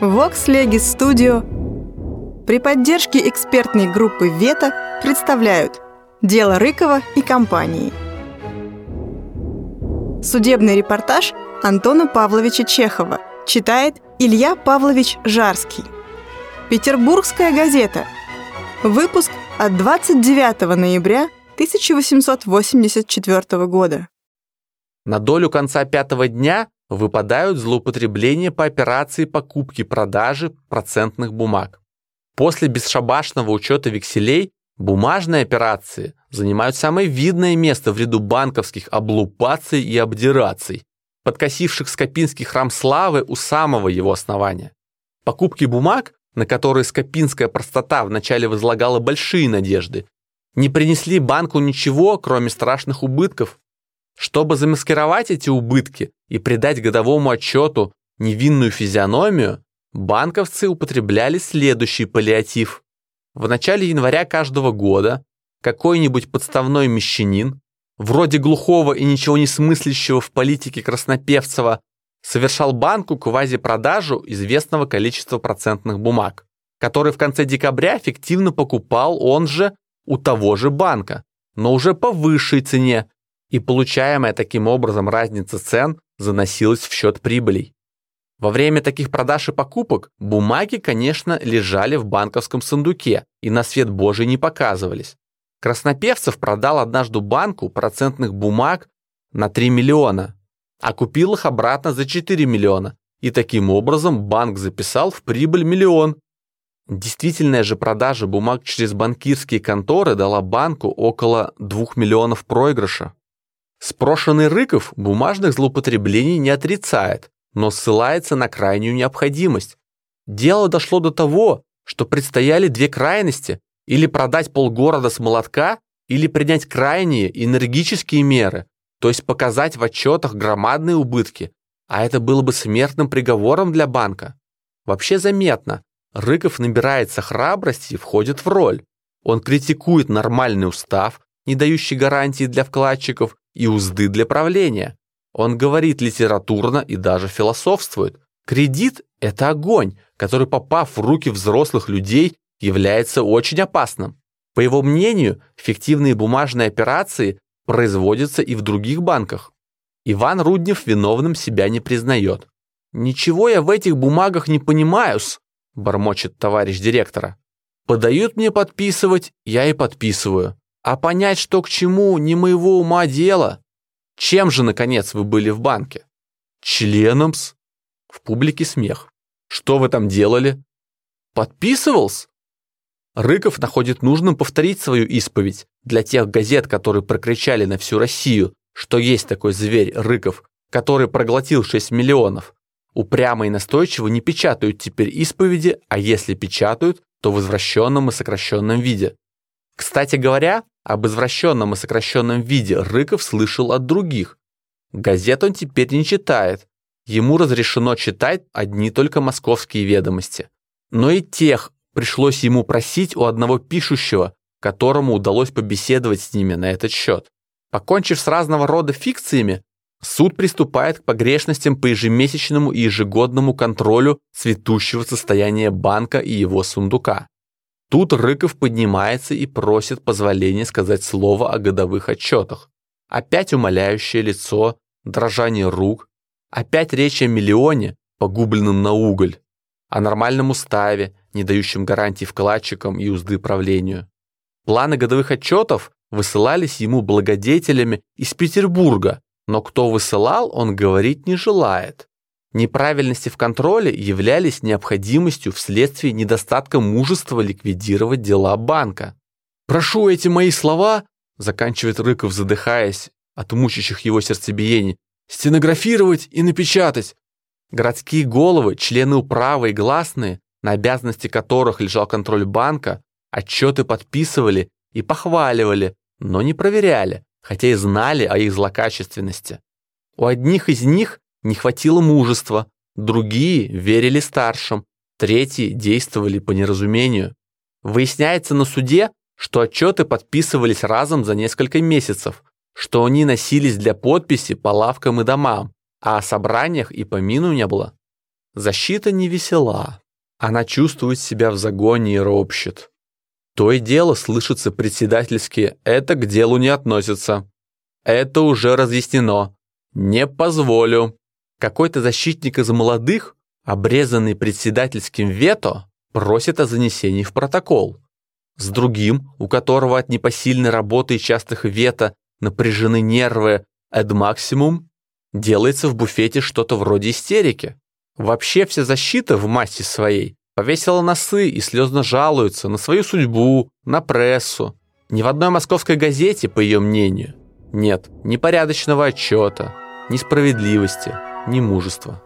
Vox Legis Studio при поддержке экспертной группы «Вета» представляют «Дело Рыкова и компании». Судебный репортаж Антона Павловича Чехова читает Илья Павлович Жарский. Петербургская газета. Выпуск от 29 ноября 1884 года. На долю конца пятого дня выпадают злоупотребления по операции покупки-продажи процентных бумаг. После бесшабашного учета векселей бумажные операции занимают самое видное место в ряду банковских облупаций и обдираций, подкосивших Скопинский храм славы у самого его основания. Покупки бумаг, на которые скопинская простота вначале возлагала большие надежды, не принесли банку ничего, кроме страшных убытков, чтобы замаскировать эти убытки и придать годовому отчету невинную физиономию, банковцы употребляли следующий паллиатив. В начале января каждого года какой-нибудь подставной мещанин, вроде глухого и ничего не смыслящего в политике Краснопевцева, совершал банку квазипродажу известного количества процентных бумаг, который в конце декабря фиктивно покупал он же у того же банка, но уже по высшей цене, и получаемая таким образом разница цен заносилась в счет прибылей. Во время таких продаж и покупок бумаги, конечно, лежали в банковском сундуке и на свет Божий не показывались. Краснопевцев продал однажды банку процентных бумаг на 3 миллиона, а купил их обратно за 4 миллиона, и таким образом банк записал в прибыль миллион. Действительная же продажа бумаг через банкирские конторы дала банку около 2 миллионов проигрыша. Спрошенный Рыков бумажных злоупотреблений не отрицает, но ссылается на крайнюю необходимость. Дело дошло до того, что предстояли две крайности – или продать полгорода с молотка, или принять крайние энергические меры, то есть показать в отчетах громадные убытки, а это было бы смертным приговором для банка. Вообще заметно, Рыков набирается храбрости и входит в роль. Он критикует нормальный устав, не дающий гарантии для вкладчиков, и узды для правления. Он говорит литературно и даже философствует. Кредит – это огонь, который, попав в руки взрослых людей, является очень опасным. По его мнению, фиктивные бумажные операции производятся и в других банках. Иван Руднев виновным себя не признает. «Ничего я в этих бумагах не понимаю-с», – бормочет товарищ директора. «Подают мне подписывать, я и подписываю. А понять, что к чему, не моего ума дело. Чем же, наконец, вы были в банке? Членом-с. В публике смех. Что вы там делали? Подписывался? Рыков находит нужным повторить свою исповедь для тех газет, которые прокричали на всю Россию, что есть такой зверь Рыков, который проглотил 6 миллионов. Упрямо и настойчиво не печатают теперь исповеди, а если печатают, то в извращенном и сокращенном виде. Кстати говоря, об извращенном и сокращенном виде Рыков слышал от других. Газет он теперь не читает. Ему разрешено читать одни только московские ведомости. Но и тех пришлось ему просить у одного пишущего, которому удалось побеседовать с ними на этот счет. Покончив с разного рода фикциями, суд приступает к погрешностям по ежемесячному и ежегодному контролю цветущего состояния банка и его сундука. Тут Рыков поднимается и просит позволения сказать слово о годовых отчетах. Опять умоляющее лицо, дрожание рук, опять речь о миллионе, погубленном на уголь, о нормальном уставе, не дающем гарантий вкладчикам и узды правлению. Планы годовых отчетов высылались ему благодетелями из Петербурга, но кто высылал, он говорить не желает. Неправильности в контроле являлись необходимостью вследствие недостатка мужества ликвидировать дела банка. «Прошу эти мои слова», — заканчивает Рыков, задыхаясь от мучащих его сердцебиений, «стенографировать и напечатать». Городские головы, члены управы и гласные, на обязанности которых лежал контроль банка, отчеты подписывали и похваливали, но не проверяли, хотя и знали о их злокачественности. У одних из них не хватило мужества, другие верили старшим, третьи действовали по неразумению. Выясняется на суде, что отчеты подписывались разом за несколько месяцев, что они носились для подписи по лавкам и домам, а о собраниях и помину не было. Защита не весела. Она чувствует себя в загоне и ропщет. То и дело слышится председательски «это к делу не относится». Это уже разъяснено. Не позволю. Какой-то защитник из молодых, обрезанный председательским вето, просит о занесении в протокол. С другим, у которого от непосильной работы и частых вето напряжены нервы эд максимум, делается в буфете что-то вроде истерики. Вообще вся защита в массе своей повесила носы и слезно жалуется на свою судьбу, на прессу. Ни в одной московской газете, по ее мнению, нет ни порядочного отчета, ни справедливости, ни мужества.